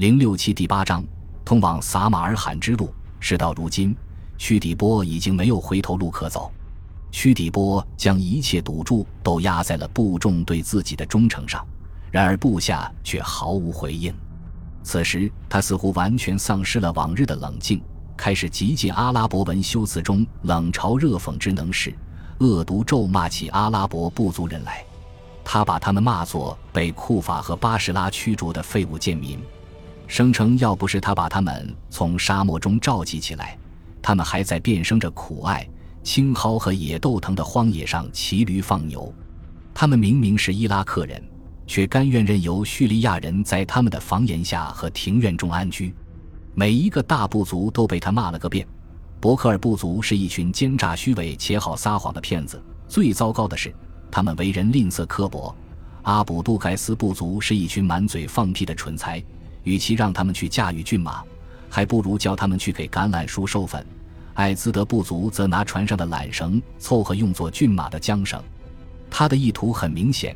零六七第八章，通往撒马尔罕之路。事到如今，屈底波已经没有回头路可走。屈底波将一切赌注都压在了部众对自己的忠诚上，然而部下却毫无回应。此时，他似乎完全丧失了往日的冷静，开始极尽阿拉伯文修辞中冷嘲热讽之能事，恶毒咒骂起阿拉伯部族人来。他把他们骂作被库法和巴士拉驱逐的废物贱民。声称，要不是他把他们从沙漠中召集起来，他们还在变生着苦艾、青蒿和野豆藤的荒野上骑驴放牛。他们明明是伊拉克人，却甘愿任由叙利亚人在他们的房檐下和庭院中安居。每一个大部族都被他骂了个遍。伯克尔部族是一群奸诈虚伪且好撒谎的骗子。最糟糕的是，他们为人吝啬刻薄。阿卜杜盖斯部族是一群满嘴放屁的蠢材。与其让他们去驾驭骏马，还不如叫他们去给橄榄树授粉。艾兹德部族则拿船上的缆绳凑合用作骏马的缰绳。他的意图很明显，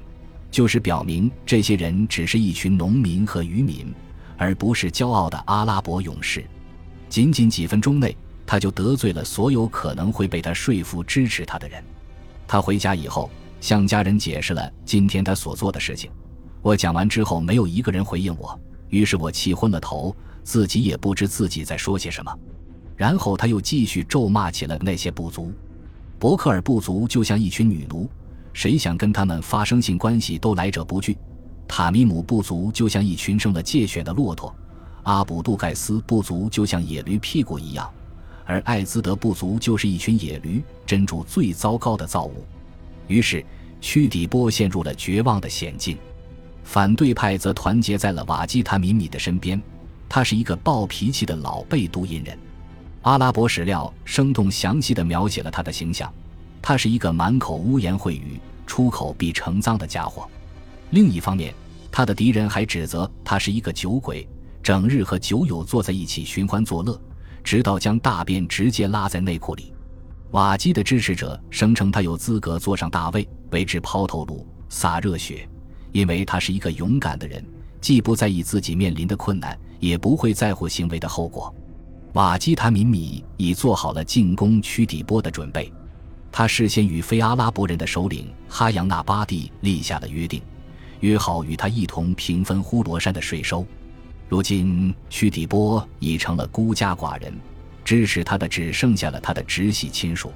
就是表明这些人只是一群农民和渔民，而不是骄傲的阿拉伯勇士。仅仅几分钟内，他就得罪了所有可能会被他说服支持他的人。他回家以后，向家人解释了今天他所做的事情。我讲完之后，没有一个人回应我。于是我气昏了头，自己也不知自己在说些什么。然后他又继续咒骂起了那些部族。伯克尔部族就像一群女奴，谁想跟他们发生性关系都来者不拒。塔米姆部族就像一群生了疥癣的骆驼，阿卜杜盖斯部族就像野驴屁股一样，而艾兹德部族就是一群野驴，真主最糟糕的造物。于是屈底波陷入了绝望的险境。反对派则团结在了瓦基塔米米的身边，他是一个暴脾气的老贝都因人。阿拉伯史料生动详细地描写了他的形象，他是一个满口污言秽语、出口必成脏的家伙。另一方面，他的敌人还指责他是一个酒鬼，整日和酒友坐在一起寻欢作乐，直到将大便直接拉在内裤里。瓦基的支持者声称他有资格坐上大位，为之抛头颅、洒热血。因为他是一个勇敢的人，既不在意自己面临的困难，也不会在乎行为的后果。瓦基塔米米已做好了进攻屈底波的准备，他事先与非阿拉伯人的首领哈扬纳巴蒂立下了约定，约好与他一同平分呼罗珊的税收。如今屈底波已成了孤家寡人，支持他的只剩下了他的直系亲属。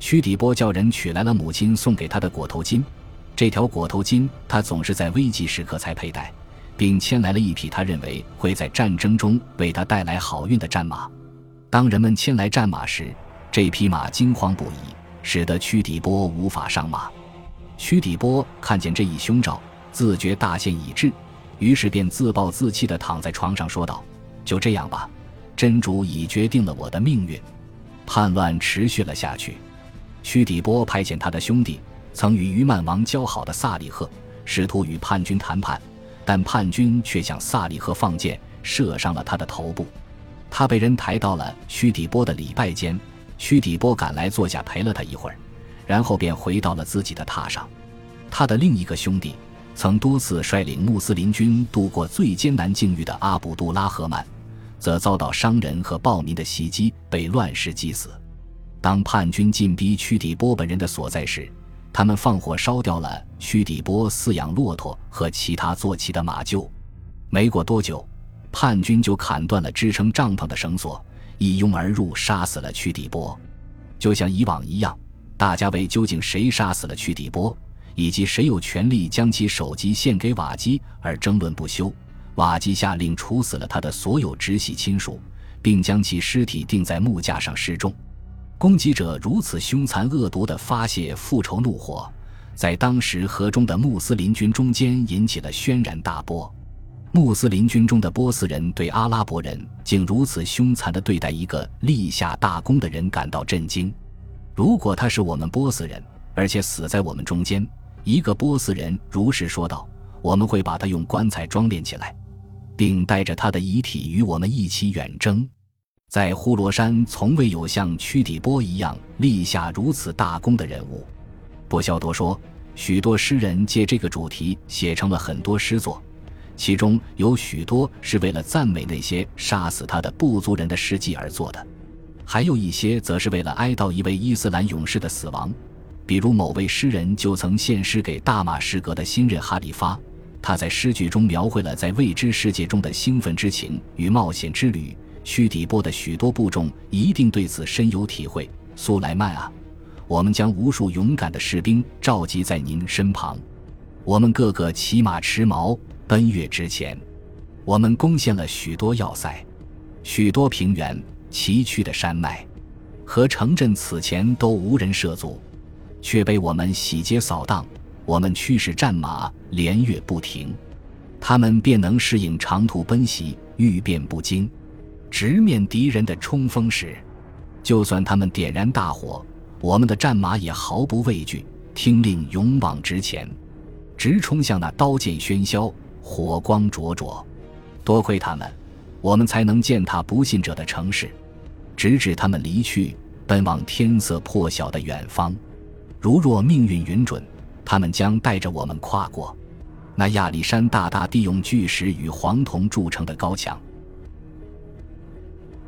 屈底波叫人取来了母亲送给他的裹头巾。这条裹头巾，他总是在危急时刻才佩戴，并牵来了一匹他认为会在战争中为他带来好运的战马。当人们牵来战马时，这匹马惊慌不已，使得屈底波无法上马。屈底波看见这一凶兆，自觉大限已至，于是便自暴自弃地躺在床上说道：“就这样吧，真主已决定了我的命运。”叛乱持续了下去。屈底波派遣他的兄弟。曾与于曼王交好的萨里赫试图与叛军谈判，但叛军却向萨里赫放箭，射伤了他的头部。他被人抬到了屈底波的礼拜间，屈底波赶来坐下陪了他一会儿，然后便回到了自己的榻上。他的另一个兄弟，曾多次率领穆斯林军度过最艰难境遇的阿卜杜拉赫曼，则遭到商人和暴民的袭击，被乱石击死。当叛军进逼屈底波本人的所在时，他们放火烧掉了屈底波饲养骆驼和其他坐骑的马厩。没过多久，叛军就砍断了支撑帐篷的绳索，一拥而入，杀死了屈底波。就像以往一样，大家为究竟谁杀死了屈底波，以及谁有权利将其首级献给瓦基而争论不休。瓦基下令处死了他的所有直系亲属，并将其尸体钉在木架上示众。攻击者如此凶残恶毒地发泄复仇怒火，在当时河中的穆斯林军中间引起了轩然大波。穆斯林军中的波斯人对阿拉伯人竟如此凶残地对待一个立下大功的人感到震惊。如果他是我们波斯人，而且死在我们中间，一个波斯人如实说道：“我们会把他用棺材装殓起来，并带着他的遗体与我们一起远征。”在呼罗珊，从未有像屈底波一样立下如此大功的人物。不消多说，许多诗人借这个主题写成了很多诗作，其中有许多是为了赞美那些杀死他的部族人的事迹而做的，还有一些则是为了哀悼一位伊斯兰勇士的死亡。比如某位诗人就曾献诗给大马士革的新任哈里发，他在诗句中描绘了在未知世界中的兴奋之情与冒险之旅。屈底波的许多部众一定对此深有体会。苏莱曼啊，我们将无数勇敢的士兵召集在您身旁，我们个个骑马持矛奔越之前，我们攻陷了许多要塞，许多平原崎岖的山脉和城镇此前都无人涉足。却被我们洗劫扫荡，我们驱使战马连月不停，他们便能适应长途奔袭，遇变不惊，直面敌人的冲锋时，就算他们点燃大火，我们的战马也毫不畏惧，听令勇往直前，直冲向那刀剑喧嚣、火光灼灼。多亏他们，我们才能践踏不信者的城市，直至他们离去，奔往天色破晓的远方。如若命运允准，他们将带着我们跨过那亚历山大大地用巨石与黄铜铸成的高墙。